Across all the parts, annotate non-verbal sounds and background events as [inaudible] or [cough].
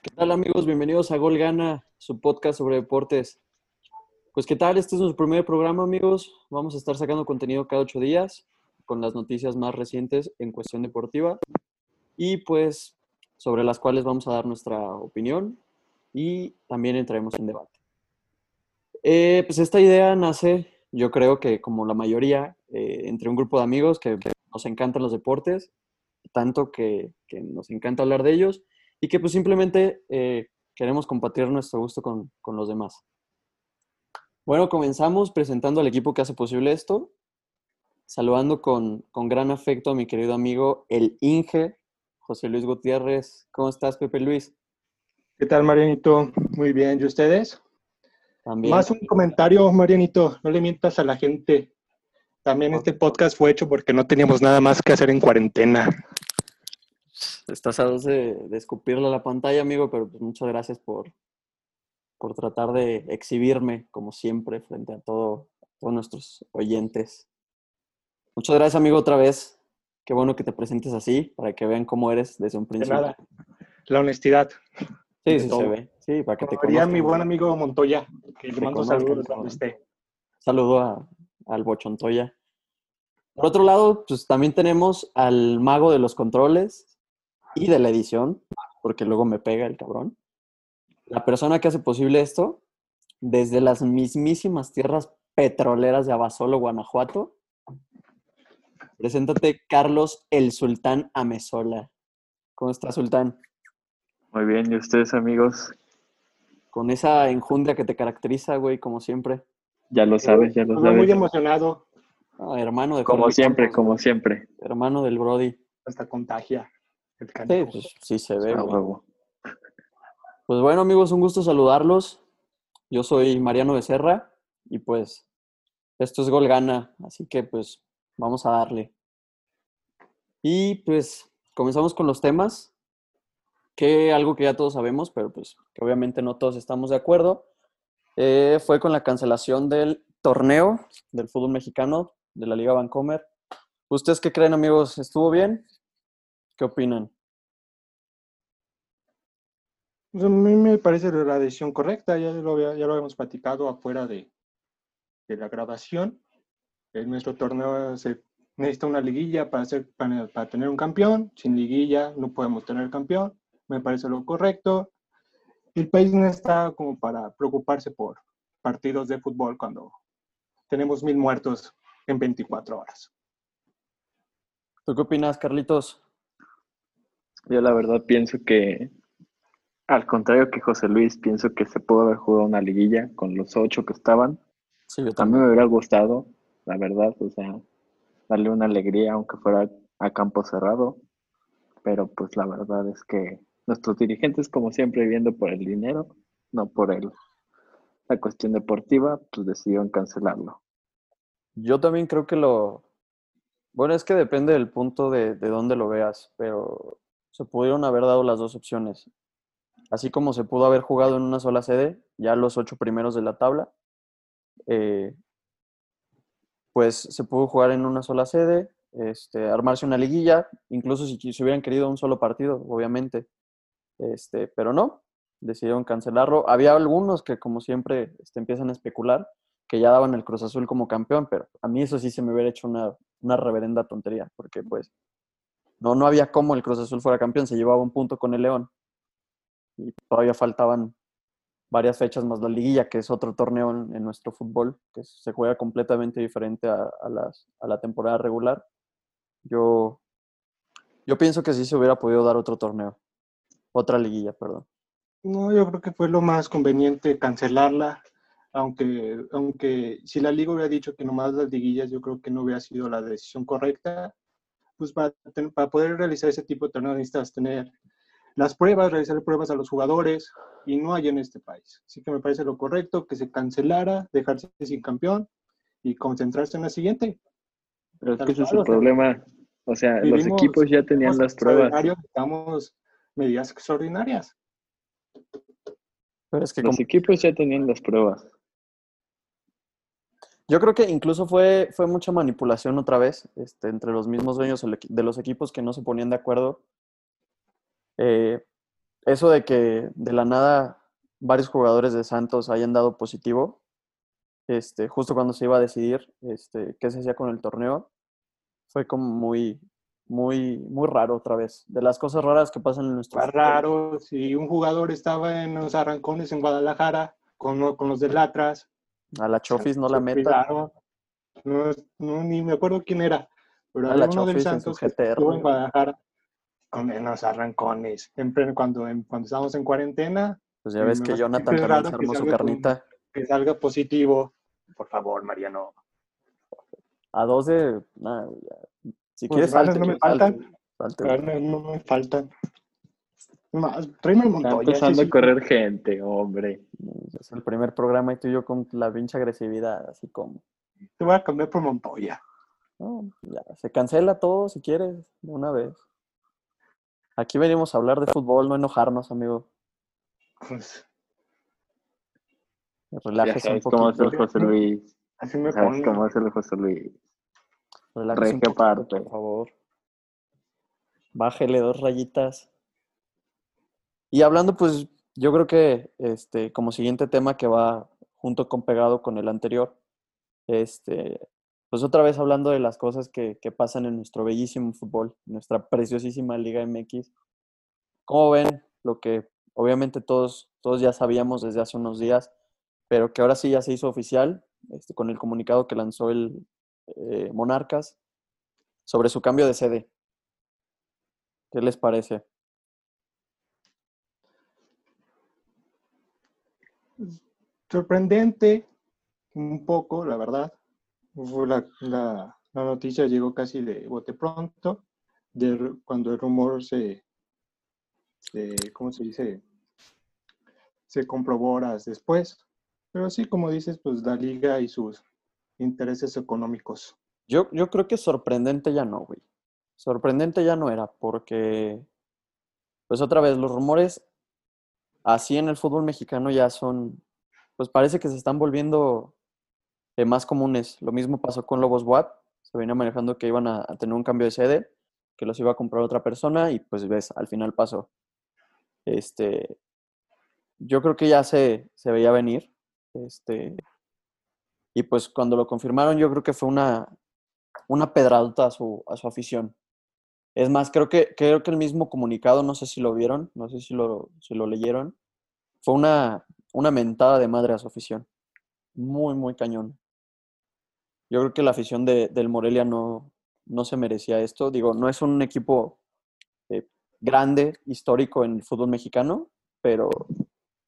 ¿Qué tal amigos? Bienvenidos a Gol Gana, su podcast sobre deportes. Pues qué tal, este es nuestro primer programa amigos. Vamos a estar sacando contenido cada ocho días con las noticias más recientes en cuestión deportiva y pues sobre las cuales vamos a dar nuestra opinión y también entraremos en debate. Eh, pues esta idea nace, yo creo que como la mayoría, eh, entre un grupo de amigos que nos encantan los deportes, tanto que, que nos encanta hablar de ellos y que pues simplemente eh, queremos compartir nuestro gusto con, con, los demás. Bueno, comenzamos presentando al equipo que hace posible esto, saludando con, con gran afecto a mi querido amigo el Inge, José Luis Gutiérrez. ¿Cómo estás, Pepe Luis? ¿Qué tal, Marianito? Muy bien, ¿y ustedes? También. Más un comentario, Marianito, no le mientas a la gente. También este podcast fue hecho porque no teníamos nada más que hacer en cuarentena. Estás a dos de, de escupirle a la pantalla, amigo, pero pues muchas gracias por, por tratar de exhibirme, como siempre, frente a todo, todos nuestros oyentes. Muchas gracias, amigo, otra vez. Qué bueno que te presentes así, para que vean cómo eres desde un principio. De nada. La honestidad. Sí, sí, se ve. Sí, para que Como te conozcan. mi buen amigo Montoya, que le mando saludos donde esté. Saludo a, al Bochontoya. Por otro lado, pues también tenemos al mago de los controles y de la edición, porque luego me pega el cabrón. La persona que hace posible esto, desde las mismísimas tierras petroleras de Abasolo, Guanajuato. Preséntate, Carlos el Sultán Amesola. ¿Cómo está, Sultán? Muy bien, ¿y ustedes, amigos? Con esa enjundia que te caracteriza, güey, como siempre. Ya lo sabes, ya lo Estoy sabes. muy emocionado. Ah, hermano de Como Jorge siempre, Campos, como siempre. Hermano del Brody. Hasta contagia. El Sí, pues, sí se ve. Pues bueno, amigos, un gusto saludarlos. Yo soy Mariano Becerra y pues esto es Gol Gana, así que pues vamos a darle. Y pues comenzamos con los temas, que algo que ya todos sabemos, pero pues que obviamente no todos estamos de acuerdo, eh, fue con la cancelación del torneo del fútbol mexicano de la Liga Vancomer. ¿Ustedes qué creen, amigos? ¿Estuvo bien? ¿Qué opinan? Pues a mí me parece la decisión correcta, ya lo, había- ya lo habíamos platicado afuera de, de la grabación. En nuestro torneo se necesita una liguilla para, hacer, para, para tener un campeón. Sin liguilla no podemos tener campeón. Me parece lo correcto. El país no está como para preocuparse por partidos de fútbol cuando tenemos mil muertos en 24 horas. ¿Tú qué opinas, Carlitos? Yo la verdad pienso que, al contrario que José Luis, pienso que se pudo haber jugado una liguilla con los ocho que estaban. Sí, yo También me hubiera gustado, la verdad, o sea, darle una alegría aunque fuera a campo cerrado. Pero pues la verdad es que nuestros dirigentes, como siempre, viendo por el dinero, no por el, la cuestión deportiva, pues decidieron cancelarlo. Yo también creo que lo... Bueno, es que depende del punto de, de dónde lo veas, pero se pudieron haber dado las dos opciones. Así como se pudo haber jugado en una sola sede, ya los ocho primeros de la tabla, eh, pues se pudo jugar en una sola sede, este, armarse una liguilla, incluso si, si hubieran querido un solo partido, obviamente. Este, pero no, decidieron cancelarlo. Había algunos que, como siempre, este, empiezan a especular que ya daban el Cruz Azul como campeón, pero a mí eso sí se me hubiera hecho una, una reverenda tontería, porque pues no, no había cómo el Cruz Azul fuera campeón, se llevaba un punto con el León y todavía faltaban varias fechas más la liguilla, que es otro torneo en, nuestro fútbol, que se juega completamente diferente a, a a la temporada regular. Yo, yo pienso que sí se hubiera podido dar otro torneo, otra liguilla, perdón. No, yo creo que fue lo más conveniente cancelarla, aunque, aunque si la liga hubiera dicho que nomás las liguillas, yo creo que no hubiera sido la decisión correcta. Pues para, para poder realizar ese tipo de torneos necesitas tener las pruebas, realizar pruebas a los jugadores, y no hay en este país. Así que me parece lo correcto que se cancelara, dejarse sin campeón y concentrarse en la siguiente. Pero es Tal que ese es el o sea, problema. O sea, los equipos ya tenían las pruebas. Necesitamos medidas extraordinarias. Pero es que como- Los equipos ya tenían las pruebas. Yo creo que incluso fue, fue mucha manipulación otra vez este, entre los mismos dueños de los equipos que no se ponían de acuerdo. Eh, eso de que de la nada varios jugadores de Santos hayan dado positivo, este, justo cuando se iba a decidir este, qué se hacía con el torneo, fue como muy, muy, muy raro otra vez. De las cosas raras que pasan en nuestro Fue raro, si un jugador estaba en los arrancones en Guadalajara con, con los del Atlas. A la Chofis no la meta. No, no, ni me acuerdo quién era, pero A la del Chofis en su Santos GTR. estuvo en Guadalajara en los arrancones. Pleno- cuando, en- cuando estábamos en cuarentena, Pues ya Sí, ves que Jonathan también se armó su carnita. que salga positivo. Por favor, Mariano. A dos de. nada, ya. Si Pues quieres, salte, no me salte, faltan. salte. Ganas no me faltan. Más, tráeme el Está Montoya. empezando a sí. correr gente, hombre. Es el primer programa y tú y yo con la pinche agresividad, así como. Te voy a cambiar por Montoya. No, ya, se cancela todo si quieres, de una vez. Aquí venimos a hablar de fútbol, no enojarnos, amigo. Pues, Relájese un sabes cómo poquito. José Luis. [laughs] así me Sabes cómo José Luis. Relájese un poquito, aparte. por favor. Bájele dos rayitas. Y hablando, pues, yo creo que este, como siguiente tema que va junto con pegado con el anterior, este, pues otra vez hablando de las cosas que, que pasan en nuestro bellísimo fútbol, nuestra preciosísima Liga MX. ¿Cómo ven lo que obviamente todos, todos ya sabíamos desde hace unos días, pero que ahora sí ya se hizo oficial este, con el comunicado que lanzó el eh, Monarcas sobre su cambio de sede? ¿Qué les parece? Sorprendente, un poco, la verdad. La, noticia llegó casi de bote pronto, de, cuando el rumor se, se, ¿cómo se dice? Se comprobó horas después. Pero sí, como dices, pues la liga y sus intereses económicos. Yo, yo creo que sorprendente ya no, güey. Sorprendente ya no era, porque, pues otra vez, los rumores así en el fútbol mexicano ya son, pues parece que se están volviendo eh, más comunes. Lo mismo pasó con Lobos WAP. Se venía manejando que iban a, a tener un cambio de sede, que los iba a comprar otra persona y pues ves, al final pasó. Este, yo creo que ya se, se veía venir. Este, y pues cuando lo confirmaron, yo creo que fue una, una pedradota a su, a su afición. Es más, creo que, creo que el mismo comunicado, no sé si lo vieron, no sé si lo, si lo leyeron, fue una, una mentada de madre a su afición. Muy, muy cañón. Yo creo que la afición de, del Morelia no, no se merecía esto. Digo, no es un equipo eh, grande, histórico en el fútbol mexicano, pero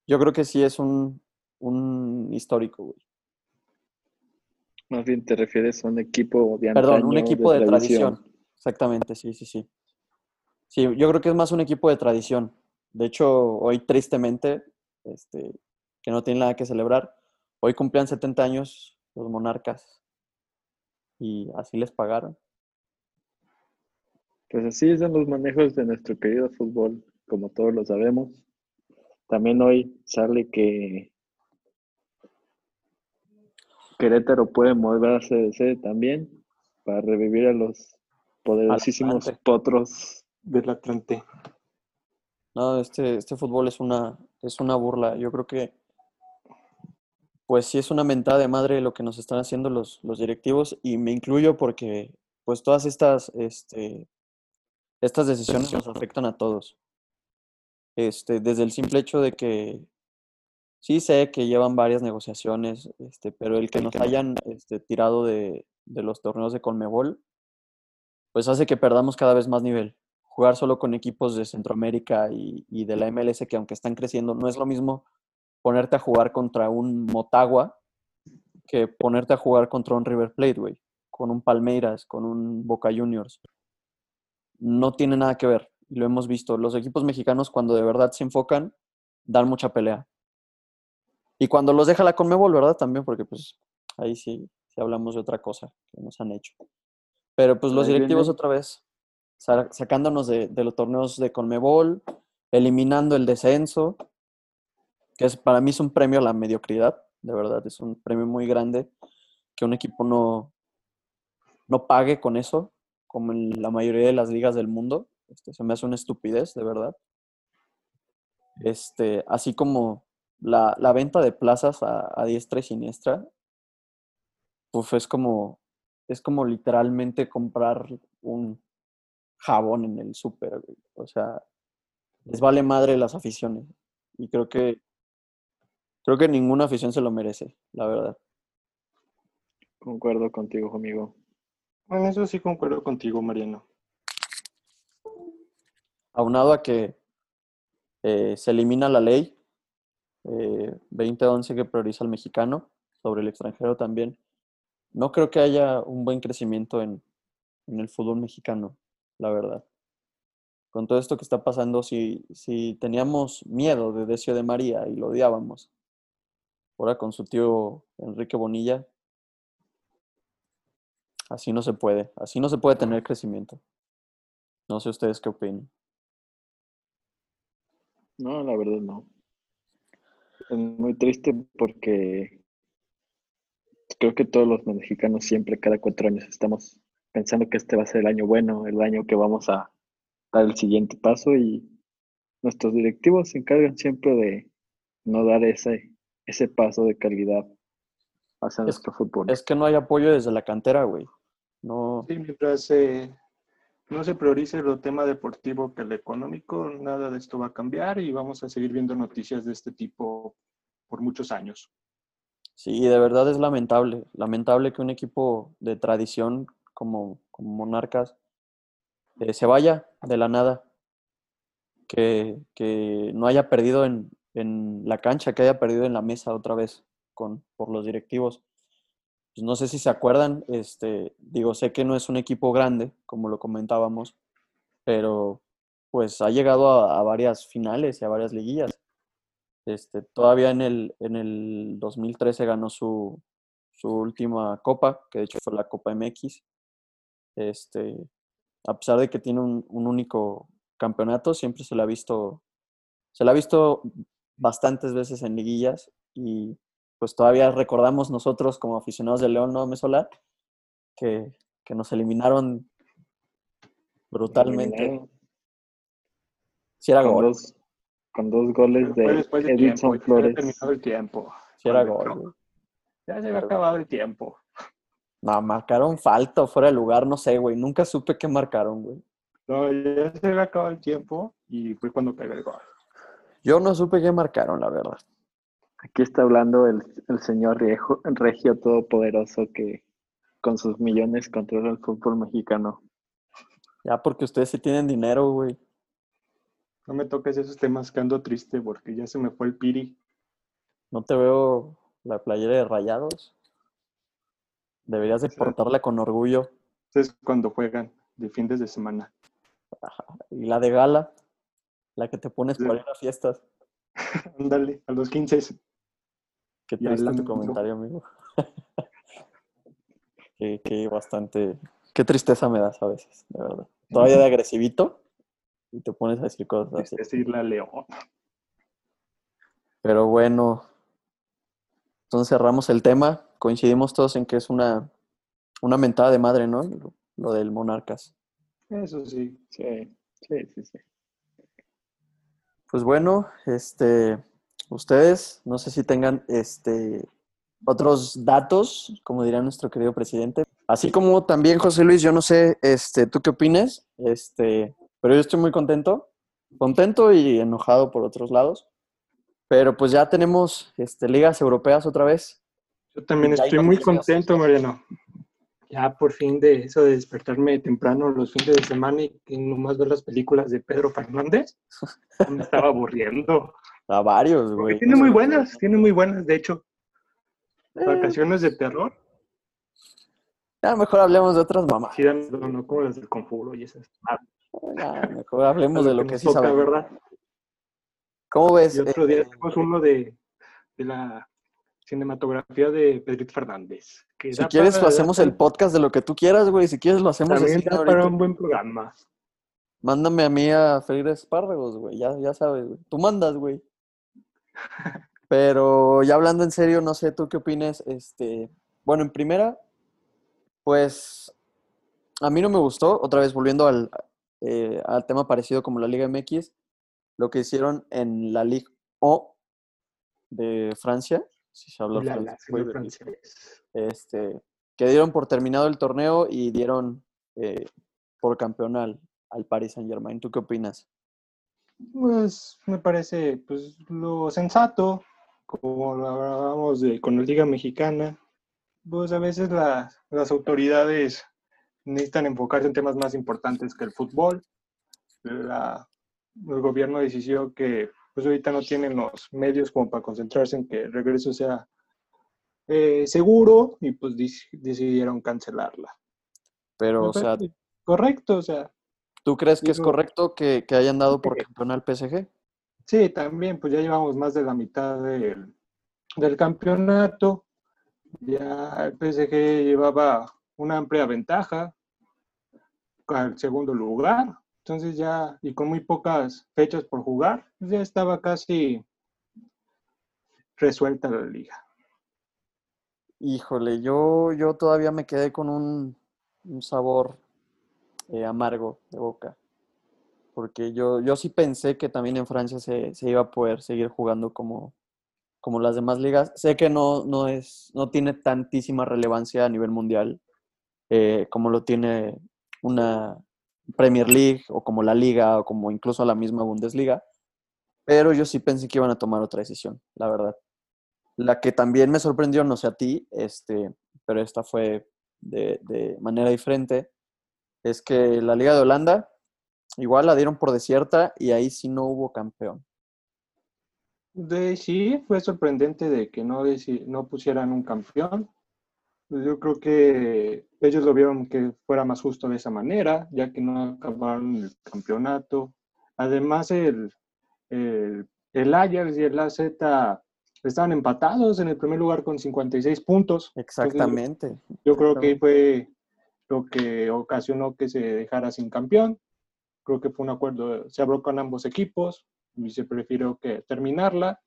yo creo que sí es un, un histórico, güey. Más bien te refieres a un equipo de Perdón, un antaño, equipo de, tradición. Exactamente, sí, sí, sí. Sí, yo creo que es más un equipo de tradición. De hecho, hoy tristemente, este, que no tiene nada que celebrar, hoy cumplían 70 años los monarcas y así les pagaron. Pues así son los manejos de nuestro querido fútbol, como todos lo sabemos. También hoy sale que Querétaro puede moverse de sede también para revivir a los poderosísimos Atlante. potros. del Atlante. No, este, este fútbol es una, es una burla. Yo creo que, pues sí es una mentada de madre lo que nos están haciendo los, los directivos y me incluyo porque, pues todas estas, este, estas decisiones nos afectan a todos. Este, desde el simple hecho de que sí sé que llevan varias negociaciones, este, pero el que nos hayan este, tirado de, de los torneos de Conmebol, pues hace que perdamos cada vez más nivel jugar solo con equipos de Centroamérica y, y de la MLS que aunque están creciendo, no es lo mismo ponerte a jugar contra un Motagua que ponerte a jugar contra un River Plate, güey, con un Palmeiras, con un Boca Juniors. No tiene nada que ver, lo hemos visto. Los equipos mexicanos cuando de verdad se enfocan, dan mucha pelea. Y cuando los deja la Conmebol, ¿verdad? También, porque pues ahí sí, sí hablamos de otra cosa que nos han hecho. Pero pues los directivos otra vez sa- sacándonos de, de los torneos de Conmebol, eliminando el descenso, que es, para mí es un premio a la mediocridad, de verdad, es un premio muy grande que un equipo no, no pague con eso, como en la mayoría de las ligas del mundo. Este, se me hace una estupidez, de verdad. este, así como la, la venta de plazas a, diestra y siniestra, pues es como, es como literalmente comprar un jabón en el súper. O sea, les vale madre las aficiones. Y creo que creo que ninguna afición se lo merece, la verdad. Concuerdo contigo, amigo. En eso sí concuerdo contigo, Mariano. Aunado a que eh, se elimina la ley eh, 2011 que prioriza al mexicano sobre el extranjero también. No creo que haya un buen crecimiento en, en el fútbol mexicano, la verdad. Con todo esto que está pasando, si, si teníamos miedo de Decio de María y lo odiábamos, ahora con su tío Enrique Bonilla, así no se puede, así no se puede tener crecimiento. No sé ustedes qué opinan. No, la verdad no. Es muy triste porque creo que todos los mexicanos siempre, cada cuatro años, estamos pensando que este va a ser el año bueno, el año que vamos a dar el siguiente paso y nuestros directivos se encargan siempre de no dar ese, ese paso de calidad hacia Es- nuestro fútbol. Es que no hay apoyo desde la cantera, güey. No, Sí, mientras eh, no se priorice el tema deportivo que el económico, nada de esto va a cambiar y vamos a seguir viendo noticias de este tipo por muchos años. Sí, de verdad es lamentable. Lamentable que un equipo de tradición como, como Monarcas eh, se vaya de la nada. Que, que no haya perdido en, en la cancha, que haya perdido en la mesa otra vez con, por los directivos. Pues no sé si se acuerdan, este, digo, sé que no es un equipo grande, como lo comentábamos, pero pues ha llegado a, a varias finales y a varias liguillas. Este, todavía en el, en el 2013 ganó su, su última copa, que de hecho fue la Copa MX. Este, a pesar de que tiene un, un único campeonato, siempre se la ha visto, se la ha visto bastantes veces en liguillas y pues todavía recordamos nosotros como aficionados de León, ¿no, Mesola? Que, que nos eliminaron brutalmente. Eliminaron Si era con, gol, dos, con dos goles de después de tiempo, Edison ya se había Flores. terminado el tiempo. si era gol. güey. Ya se había acabado el tiempo. No, marcaron falta o fuera de lugar, no sé, güey. Nunca supe qué marcaron, güey. No, ya se había acabado el tiempo y fue cuando pegó el gol. Yo no supe qué marcaron, la verdad. Aquí está hablando el, el señor Riejo- Regio Todopoderoso que con sus millones controla el fútbol mexicano. Ya porque ustedes sí tienen dinero, güey. No me toques esos temas que ando triste porque ya se me fue el piri. No te veo la playera de rayados. Deberías de portarla con orgullo. Es cuando juegan de fines de semana. Y la de gala, la que te pones Sí. para ir a fiestas. [laughs] Ándale, a los 15. Qué triste tu comentario, amigo. [laughs] que, que bastante. Qué tristeza me das a veces, de verdad. Todavía de agresivito y te pones a decir cosas así. Es decirle a León. Pero bueno, entonces cerramos el tema. Coincidimos todos en que es una, una mentada de madre, ¿no? Lo, lo del Monarcas. Eso sí. Sí, sí, sí, sí. Pues bueno, este, ustedes, no sé si tengan este, otros datos, como dirá nuestro querido presidente. Así como también, José Luis, yo no sé, este, ¿tú qué opinas? Este, pero yo estoy muy contento, contento y enojado por otros lados. Pero pues ya tenemos este, ligas europeas otra vez. Yo también estoy muy contento, Mariano. Ya por fin de eso de despertarme temprano los fines de semana y nomás ver las películas de Pedro Fernández. Me estaba aburriendo. A varios, güey. tiene muy buenas, tiene muy buenas, de hecho. Eh, Vacaciones de terror. ya mejor hablemos de otras mamás. Sí, no, no, como las del conjuro y esas. Ya, mejor hablemos de lo que sí toca, sabemos. ¿verdad? ¿Cómo ves? Y otro día Eh, tenemos uno de, de la cinematografía de Pedrito Fernández. Que si quieres, para- hacemos el podcast de lo que tú quieras, güey. Si quieres, lo hacemos También así da ahorita. para un buen programa. Mándame a mí a freír espárragos, güey. Ya, ya sabes, güey. Tú mandas, güey. [laughs] Pero ya hablando en serio, no sé, ¿tú qué opines? Este, bueno, en primera, pues a mí no me gustó, otra vez volviendo al, eh, al tema parecido como la Liga MX, lo que hicieron en la Ligue O de Francia, si se habla La- francés, francés. este, que dieron por terminado el torneo y dieron eh, por campeón al, al Paris Saint Germain. ¿Tú qué opinas? Pues me parece pues lo sensato, como lo hablábamos de, con la Liga Mexicana, pues a veces la- las autoridades necesitan enfocarse en temas más importantes que el fútbol. La- el gobierno decidió que pues ahorita no tienen los medios como para concentrarse en que el regreso sea eh, seguro y pues decidieron cancelarla. Pero, Me o sea, correcto, o sea, ¿tú crees que es correcto que, que hayan dado por campeón al PSG? Sí, también, pues ya llevamos más de la mitad del, del campeonato. Ya el PSG llevaba una amplia ventaja al segundo lugar. Entonces ya, y con muy pocas fechas por jugar, pues ya estaba casi resuelta la liga. Híjole, yo, yo todavía me quedé con un, sabor eh, amargo de boca. Porque yo, yo sí pensé que también en Francia se, se iba a poder seguir jugando como, como las demás ligas. Sé que no, no, es, no tiene tantísima relevancia a nivel mundial eh, como lo tiene una Premier League o como la Liga o como incluso la misma Bundesliga. Pero yo sí pensé que iban a tomar otra decisión, la verdad. La que también me sorprendió, no sé a ti, este, pero esta fue de, de manera diferente, es que la Liga de Holanda igual la dieron por desierta y ahí sí no hubo campeón. De, sí, fue sorprendente de que no, deci- no pusieran un campeón. Pues yo creo que ellos lo vieron que fuera más justo de esa manera, ya que no acabaron el campeonato. Además, el, el, el Ajax y el AZ estaban empatados en el primer lugar con 56 puntos. Exactamente. Yo creo que fue lo que ocasionó que se dejara sin campeón. Creo que fue un acuerdo, se habló con ambos equipos y se prefirió que terminarla.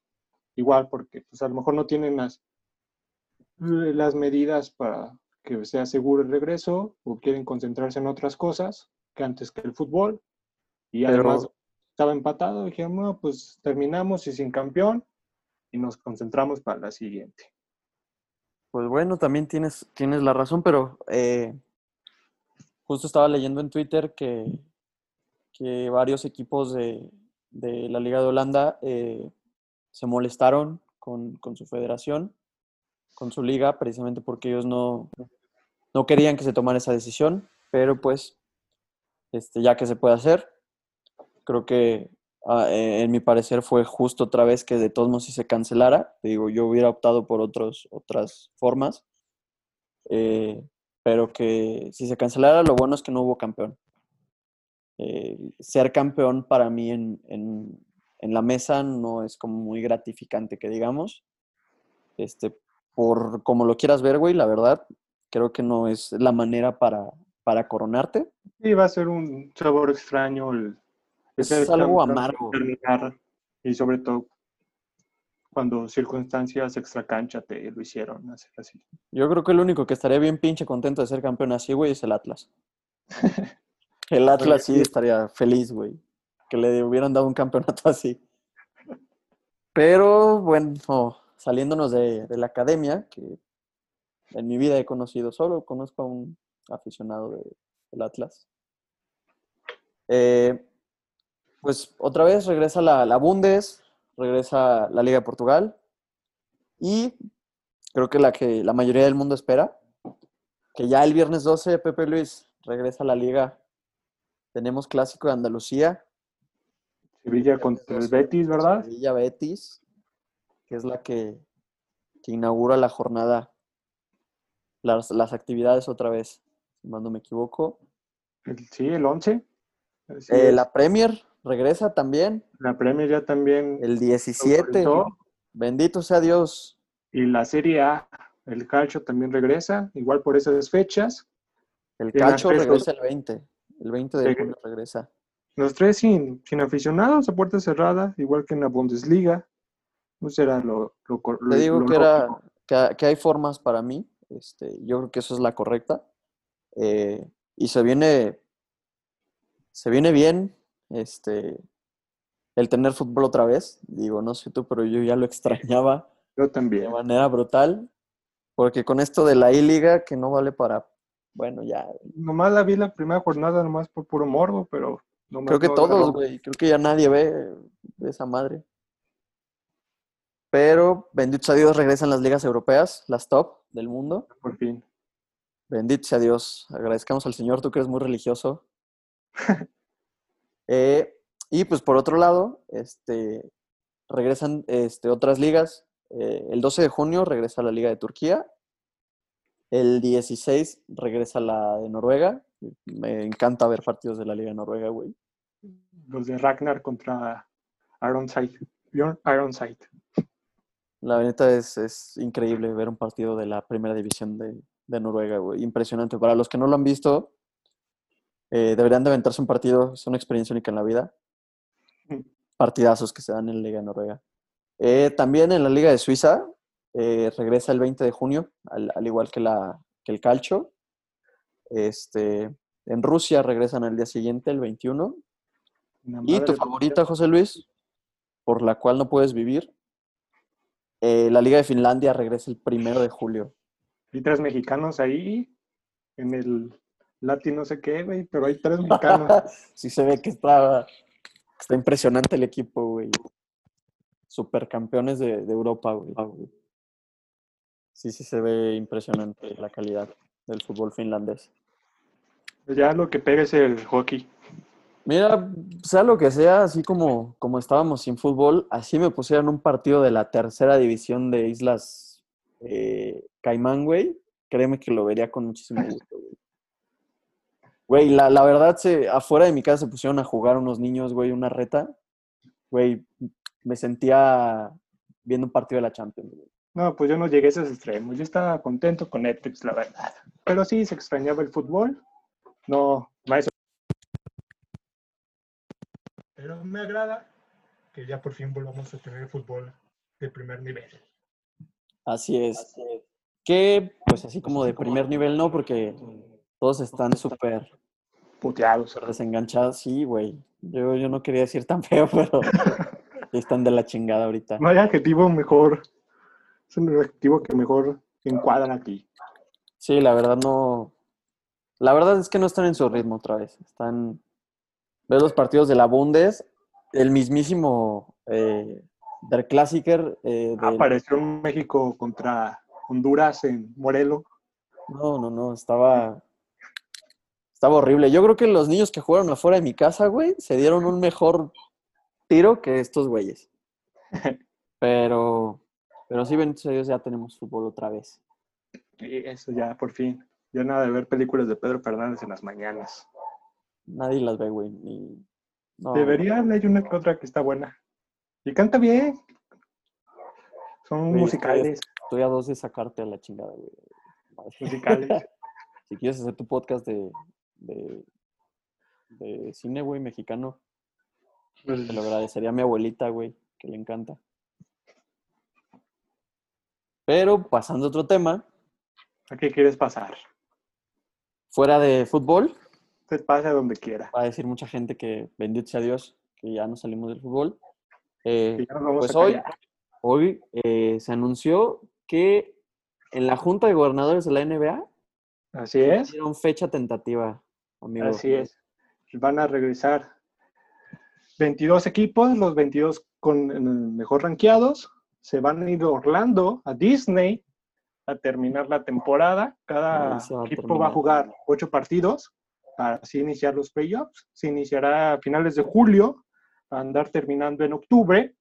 Igual porque pues a lo mejor no tienen las, las medidas para que sea seguro el regreso o quieren concentrarse en otras cosas que antes que el fútbol. Y Pero- además estaba empatado, dijeron, no, pues terminamos y sin campeón y nos concentramos para la siguiente. Pues bueno, también tienes, tienes la razón, pero eh, justo estaba leyendo en Twitter que, que varios equipos de, de la Liga de Holanda eh, se molestaron con, con su federación, con su liga, precisamente porque ellos no, no querían que se tomara esa decisión, pero pues este, ya que se puede hacer, creo que ah, eh, en mi parecer fue justo otra vez que de todos modos si se cancelara, digo, yo hubiera optado por otros, otras formas, eh, pero que si se cancelara, lo bueno es que no hubo campeón. Eh, ser campeón para mí en, en, en la mesa no es como muy gratificante, que digamos. Este, por como lo quieras ver, güey, la verdad, creo que no es la manera para, para coronarte. Sí, va a ser un sabor extraño el, Es algo amargo. terminar, y sobre todo cuando circunstancias extracancha te lo hicieron hacer así. Yo creo que el único que estaría bien pinche contento de ser campeón así, güey, es el Atlas. [laughs] El Atlas sí estaría feliz, güey, que le hubieran dado un campeonato [laughs] así. Pero bueno, saliéndonos de, de la academia, que en mi vida he conocido solo, conozco a un aficionado de- del Atlas. Eh, pues otra vez regresa la, la Bundes, regresa la Liga de Portugal y creo que la que la mayoría del mundo espera, que ya el viernes 12 Pepe Luis regresa a la Liga. Tenemos clásico de Andalucía, Sevilla contra el Betis, ¿verdad? Sevilla Betis, que es la que, que inaugura la jornada, las, las actividades otra vez, si no me equivoco. Sí, el 11. Así Eh, la Premier regresa también La Premier ya también el 17. autorizó. Bendito sea Dios. y la Serie A, el Calcio también regresa, igual por esas fechas. El Calcio regresa el 20. El 20 de junio regresa. Los tres sin, sin aficionados a puerta cerrada, igual que en la Bundesliga. Lo, lo, cor- Te digo lo que, era, lógico. que, que hay formas para mí. Este, yo creo que eso es la correcta. Eh, y se viene, se viene bien. Este, el tener fútbol otra vez. Digo, no sé tú, pero yo ya lo [laughs] extrañaba Yo de manera brutal. Porque con esto de la I-Liga, que no vale para, bueno, ya. Nomás la vi la primera jornada, nomás por puro morbo, pero... Creo que todos, güey. Creo que ya nadie ve esa madre. Pero, bendito sea Dios, regresan las ligas europeas, las top del mundo. Por fin. Bendito sea Dios. Agradezcamos al Señor, tú que eres muy religioso. [laughs] Eh, y pues por otro lado, este, regresan este, otras ligas. Eh, el 12 de junio regresa la Liga de Turquía. El 16 regresa la de Noruega. Me encanta ver partidos de la Liga de Noruega, güey. Los de Ragnar contra Ironside. Ironside. La neta es, es increíble ver un partido de la primera división de, de Noruega, güey. Impresionante. Para los que no lo han visto, eh, deberían de aventarse un partido. Es una experiencia única en la vida. Partidazos que se dan en la Liga de Noruega. Eh, también en la Liga de Suiza eh, regresa el 20 de junio, al, al igual que, la, que el calcio. Este, en Rusia regresan al día siguiente, el 21. Una ¿Y tu favorita, José Luis? Por la cual no puedes vivir. Eh, la Liga de Finlandia regresa el primero de julio. Vi tres mexicanos ahí en el Latin no sé qué, güey, pero hay tres mexicanos. [laughs] sí se ve que está, está impresionante el equipo, güey. Supercampeones de, de Europa, güey. Sí, sí se ve impresionante la calidad del fútbol finlandés. ya lo que pega es el hockey. Mira, sea lo que sea, así como, como estábamos sin fútbol, así me pusieran un partido de la tercera división de Islas eh, Caimán, güey. Créeme que lo vería con muchísimo [laughs] gusto, güey. Güey, la, la verdad, se, afuera de mi casa se pusieron a jugar unos niños, güey, una reta. Güey, me sentía viendo un partido de la Champions, güey. No, pues yo no llegué a esos extremos. Yo estaba contento con Netflix, la verdad. Pero sí, se extrañaba el fútbol. No, más. Pero me agrada que ya por fin volvamos a tener fútbol de primer nivel. Así es. Que, pues así como de primer nivel, no, porque todos están súper Puteados. súper desenganchados. Sí, güey. Yo, yo no quería decir tan feo, [laughs] pero están de la chingada ahorita. No hay adjetivo mejor. Es un adjetivo que mejor encuadra aquí. Sí, la verdad no. La verdad es que no están en su ritmo otra vez. Están. Ves los partidos de la Bundes, el mismísimo eh, Der Klassiker. eh, del- Apareció en México contra Honduras en Morelos. No, no, no, estaba. Estaba horrible. Yo creo que los niños que jugaron afuera de mi casa, güey, se dieron un mejor tiro que estos güeyes. [laughs] Pero. Pero sí, bendito Dios, ya tenemos fútbol otra vez. Y eso ya, por fin. Ya nada de ver películas de Pedro Fernández en las mañanas. Nadie las ve, güey. ni- no, Debería hay una que otra que está buena. Y canta bien. Son musicales. Estoy a dos de sacarte a la chingada, güey. [laughs] Musicales. Si quieres hacer tu podcast de, de, de cine, güey, mexicano, Pues, te lo agradecería a mi abuelita, güey, que le encanta. Pero pasando a otro tema, ¿A qué quieres pasar? fuera de fútbol, Usted pase a donde quiera. va a decir mucha gente que bendito sea Dios, que ya no salimos del fútbol. Eh, pues hoy, hoy eh, se anunció que en la Junta de Gobernadores de la NBA Así es. dieron fecha tentativa, amigo. Así es. Van a regresar 22 equipos, los 22 con mejor rankeados. Se van a ir a Orlando, a Disney, a terminar la temporada. Cada se va equipo va a jugar ocho partidos para así iniciar los playoffs. Se iniciará a finales de julio, a andar terminando en octubre.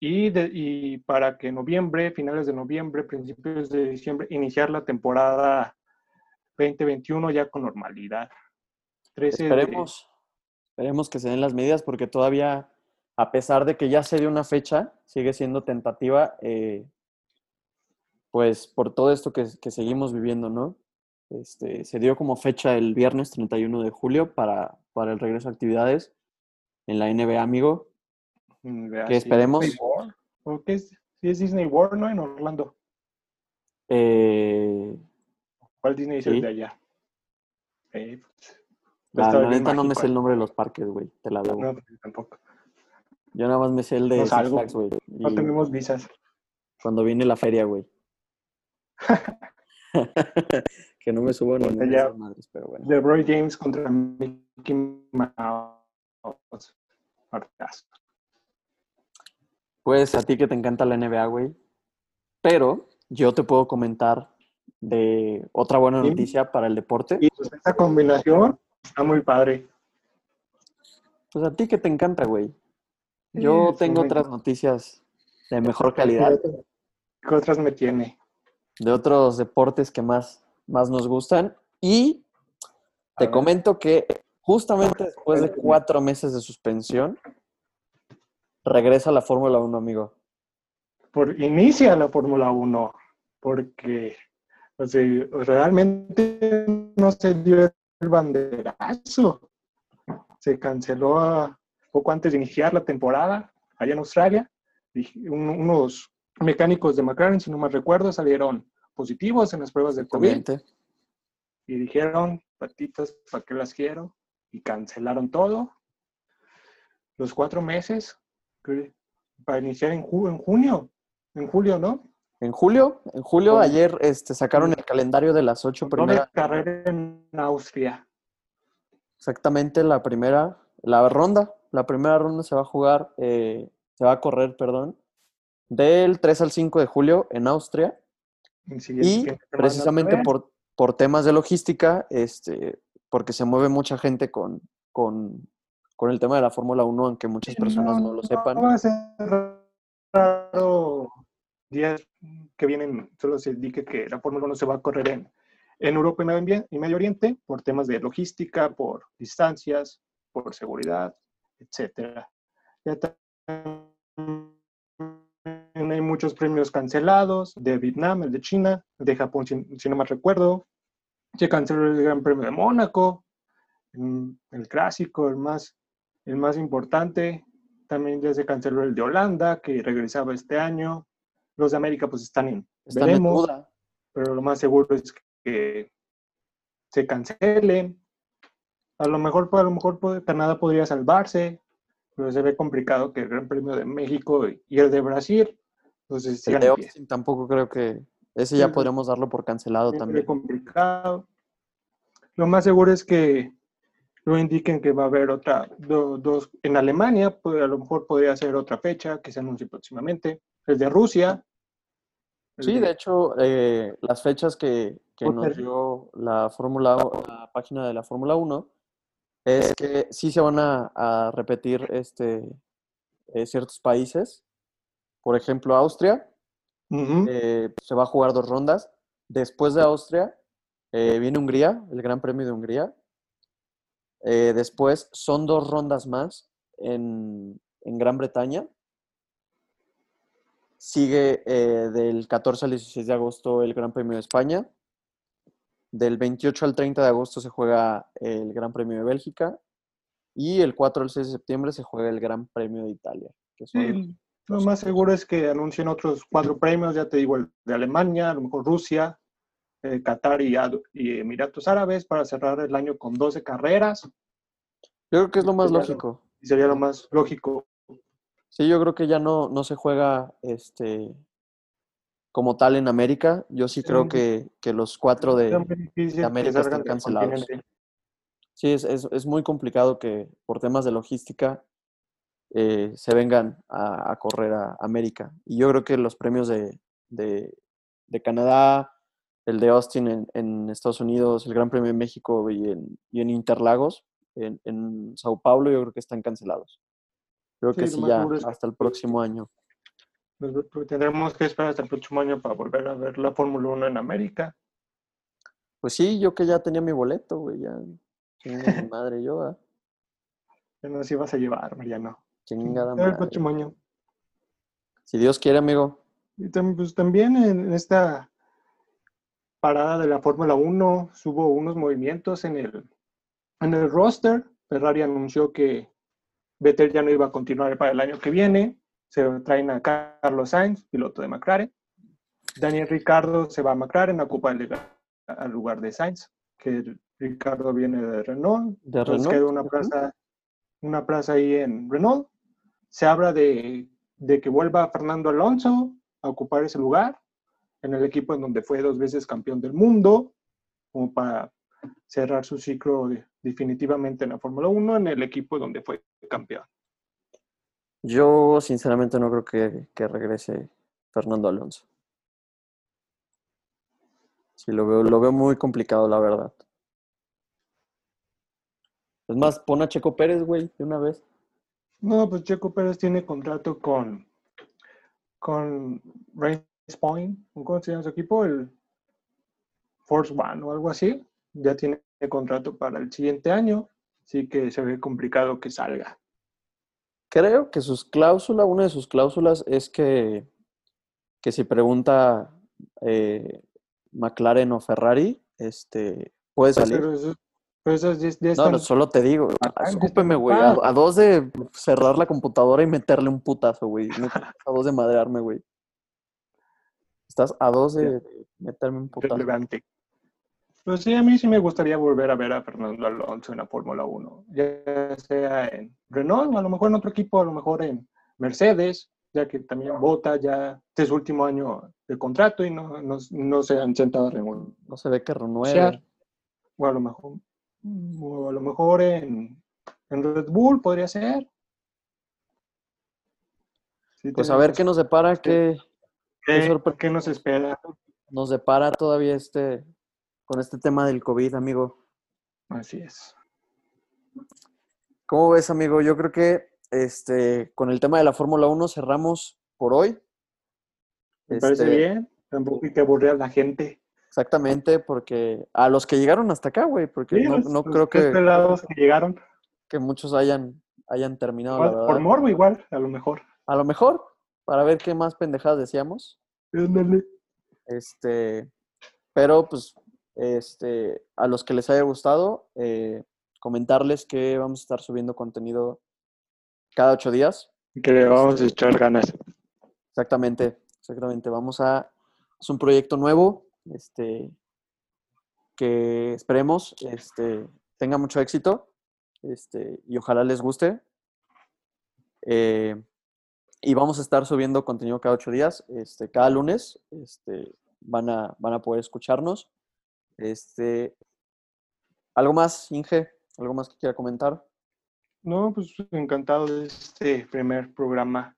Y, de- y para que noviembre, finales de noviembre, principios de diciembre, iniciar la temporada 2021 ya con normalidad. 13 de- Esperemos, esperemos que se den las medidas porque todavía, a pesar de que ya se dio una fecha, sigue siendo tentativa, eh, pues por todo esto que, que seguimos viviendo, ¿no? Este, se dio como fecha el viernes 31 de julio para, para el regreso a actividades en la NBA, amigo. Vea, que esperemos. Disney World. ¿O qué es? Sí, es Disney World, ¿no? En Orlando. Eh, ¿Cuál Disney es Sí. el de allá? Eh, pues, la, neta no me sé el nombre de los parques, güey, te la debo. No, tampoco. Yo nada más me sé el de No Six. Flags, güey. No tenemos visas. Cuando viene la feria, güey. [laughs] [laughs] que no me subo a ninguna de madres, pero bueno. LeBron James contra Mickey Mouse. Pues a ti que te encanta la NBA, güey. Pero yo te puedo comentar de otra buena Sí. noticia para el deporte. Y pues esta combinación está muy padre. Pues a ti que te encanta, güey. Yo Sí, tengo sí, otras noticias de mejor calidad, ¿Qué otras me tiene? de otros deportes que más, más nos gustan. Y A te comento que justamente después de cuatro meses de suspensión, regresa la Fórmula 1, amigo. Por, inicia la Fórmula 1, porque o sea, realmente no se dio el banderazo. Se canceló a- poco antes de iniciar la temporada allá en Australia. Unos mecánicos de McLaren, si no me recuerdo, salieron positivos en las pruebas de COVID y dijeron, patitas, ¿para qué las quiero? Y cancelaron todo. Los cuatro meses para iniciar en, ju- en junio, en julio, ¿no? En julio, en julio, ayer este, sacaron el calendario de las ocho primeras. carrera en Austria. Exactamente la primera, la ronda. La primera ronda se va a jugar, eh, se va a correr, perdón, del 3 al 5 de julio en Austria. Y precisamente por, por temas de logística, este, porque se mueve mucha gente con, con, con el tema de la Fórmula 1, aunque muchas personas no, lo sepan. No va a ser raro días que vienen, solo se indique que la Fórmula 1 se va a correr en, en Europa y Medio, Oriente por temas de logística, por distancias, por seguridad, etcétera. Ya hay muchos premios cancelados, de Vietnam, el de China, el de Japón, si, si no me recuerdo. Se canceló el Gran Premio de Mónaco, mm, el clásico, el más, el más importante. También ya se canceló el de Holanda, que regresaba este año. Los de América pues están en, Están en veremos, pero lo más seguro es que se cancele. A lo mejor, a lo mejor Canadá podría salvarse, pero se ve complicado que el Gran Premio de México y el de Brasil, entonces El de. Austin tampoco creo que. Ese ya podríamos darlo por cancelado ve también. complicado. Lo más seguro es que lo indiquen que va a haber otra, do- dos, en Alemania, pues a lo mejor podría ser otra fecha que se anuncie próximamente. El de Rusia. el Sí, de hecho, eh, las fechas que, que nos dio la Fórmula, la página de la Fórmula 1, es que sí se van a, a repetir este, eh, ciertos países. Por ejemplo, Austria, eh, se va a jugar dos rondas. Después de Austria, eh, viene Hungría, el Gran Premio de Hungría. Eh, después son dos rondas más en, en Gran Bretaña. Sigue eh, del 14 al 16 de agosto el Gran Premio de España. Del 28 al 30 de agosto se juega el Gran Premio de Bélgica. Y el 4 al 6 de septiembre se juega el Gran Premio de Italia. Que son Sí, lo más seguro es que anuncien otros cuatro premios, ya te digo, el de Alemania, a lo mejor Rusia, eh, Qatar y, Emiratos Árabes para cerrar el año con 12 carreras. Yo creo que es lo más Sería lógico. Y sería lo más lógico. Sí, yo creo que ya no, no se juega este como tal en América. Yo sí creo que, que los cuatro de... que América del cancelados. Sí, es, es, es muy complicado que por temas de logística eh, se vengan a, a correr a América. Y yo creo que los premios de, de, de Canadá, el de Austin en, en Estados Unidos, el Gran Premio de México y en, y en Interlagos, en, en Sao Paulo, yo creo que están cancelados. Creo Sí, que sí, ya hasta el próximo año. Nos- pues, Tendremos que esperar hasta el próximo año para volver a ver la Fórmula 1 en América. Pues sí, yo que ya tenía mi boleto, güey, ya. Mi madre, yo, ¿ah? Ya nos ibas a llevar, Mariano. Chingada El madre. año. Si Dios quiere, amigo. Y tam- pues, también en esta parada de la Fórmula 1 hubo unos movimientos en el, en el roster. Ferrari anunció que Vettel ya no iba a continuar para el año que viene. Se traen a Carlos Sainz, piloto de McLaren. Daniel Ricardo se va a McLaren a ocupar el al lugar de Sainz, que Ricardo viene de Renault. De Renault. quedó una plaza, una plaza ahí en Renault. Se habla de, de que vuelva Fernando Alonso a ocupar ese lugar en el equipo en donde fue dos veces campeón del mundo, como para cerrar su ciclo de- definitivamente en la Fórmula 1 en el equipo donde fue campeón. Yo sinceramente no creo que, que regrese Fernando Alonso. Sí, lo veo, lo veo muy complicado, la verdad. Es más, pon a Checo Pérez, güey, de una vez. No, pues Checo Pérez tiene contrato con, con Race Point, ¿cómo se llama su equipo? El Force One o algo así. Ya tiene contrato para el siguiente año, así que se ve complicado que salga. Creo que sus cláusulas, una de sus cláusulas es que, que si pregunta eh, McLaren o Ferrari, este, puede salir. Pero eso- pero esas ya- ya No, están- no, solo te digo, escúpeme, güey. A, a dos de cerrar la computadora y meterle un putazo, güey. A dos de madrearme, güey. Estás a dos de meterme un putazo. relevante. Pues sí, a mí sí me gustaría volver a ver a Fernando Alonso en la Fórmula 1, ya sea en Renault, a lo mejor en otro equipo, a lo mejor en Mercedes, ya que también vota ya este es su último año de contrato y no, no, no se han sentado a renunciar. No se ve que renueve. O a lo mejor, o a lo mejor en, en Red Bull podría ser. Sí, Pues a ver qué nos depara, qué qué ¿Qué, qué nos espera? nos depara todavía este con este tema del COVID, amigo. Así es. ¿Cómo ves, amigo? Yo creo que este con el tema de la Fórmula 1 cerramos por hoy. Me parece Este, bien. Tampoco hay que aburrir a la gente. Exactamente, porque a los que llegaron hasta acá, güey, porque Sí, no, no los creo que, pelados que llegaron. que muchos hayan, hayan terminado, la verdad. por morbo igual, a lo mejor. A lo mejor, para ver qué más pendejadas decíamos. Ándale. Este, pero pues, este, a los que les haya gustado, eh, comentarles que vamos a estar subiendo contenido cada ocho días. Que le vamos a echar ganas. Exactamente, exactamente. Vamos a, es un proyecto nuevo, este, que esperemos, este, tenga mucho éxito, este, y ojalá les guste. Eh, y vamos a estar subiendo contenido cada ocho días, este, cada lunes, este, van a, van a poder escucharnos. Este, ¿algo más, Inge? ¿Algo más que quiera comentar? No, pues encantado de este primer programa,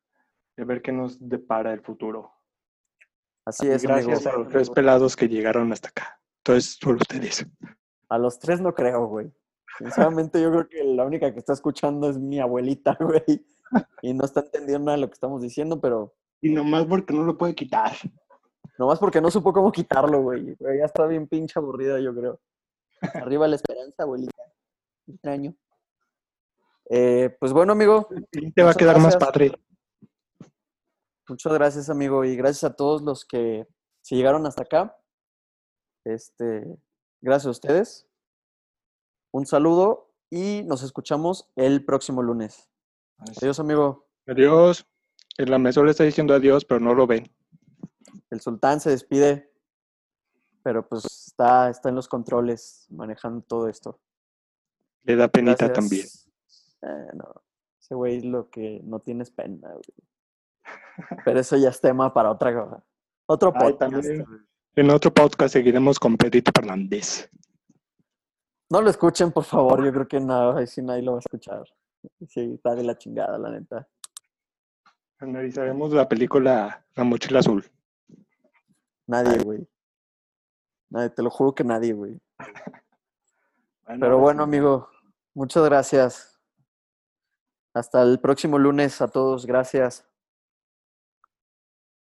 de ver qué nos depara el futuro. Así es, gracias amigo. a los tres pelados que llegaron hasta acá. Entonces, solo ustedes. A los tres no creo, güey. Sinceramente, yo creo que la única que está escuchando es mi abuelita, [laughs] güey. Y no está entendiendo nada de lo que estamos diciendo, pero Y nomás porque no lo puede quitar. nomás porque no supo cómo quitarlo, güey. Ya está bien pinche aburrida, yo creo. Arriba la esperanza, abuelita. Extraño. Eh, pues bueno, amigo, te va a quedar más padre. Muchas gracias, amigo, y gracias a todos los que se llegaron hasta acá. Este, gracias a ustedes. Un saludo y nos escuchamos el próximo lunes. Adiós, amigo. Adiós. El lamesol le está diciendo adiós, pero no lo ven. El sultán se despide, pero pues está, está en los controles manejando todo esto. Le da penita Gracias. también. Eh, no, ese güey lo que no tienes pena, güey. Pero eso ya es tema para otra cosa. Otro Ay, podcast. En otro podcast seguiremos con Pedrito Fernández. No lo escuchen, por favor. Yo creo que no, ahí sí nadie lo va a escuchar. Sí, está de la chingada, la neta. Analizaremos la película La Mochila Azul. Nadie, güey. Nadie, te lo juro que nadie, güey. Bueno, Pero ahora bueno, sí. amigo, muchas gracias. Hasta el próximo lunes a todos. Gracias.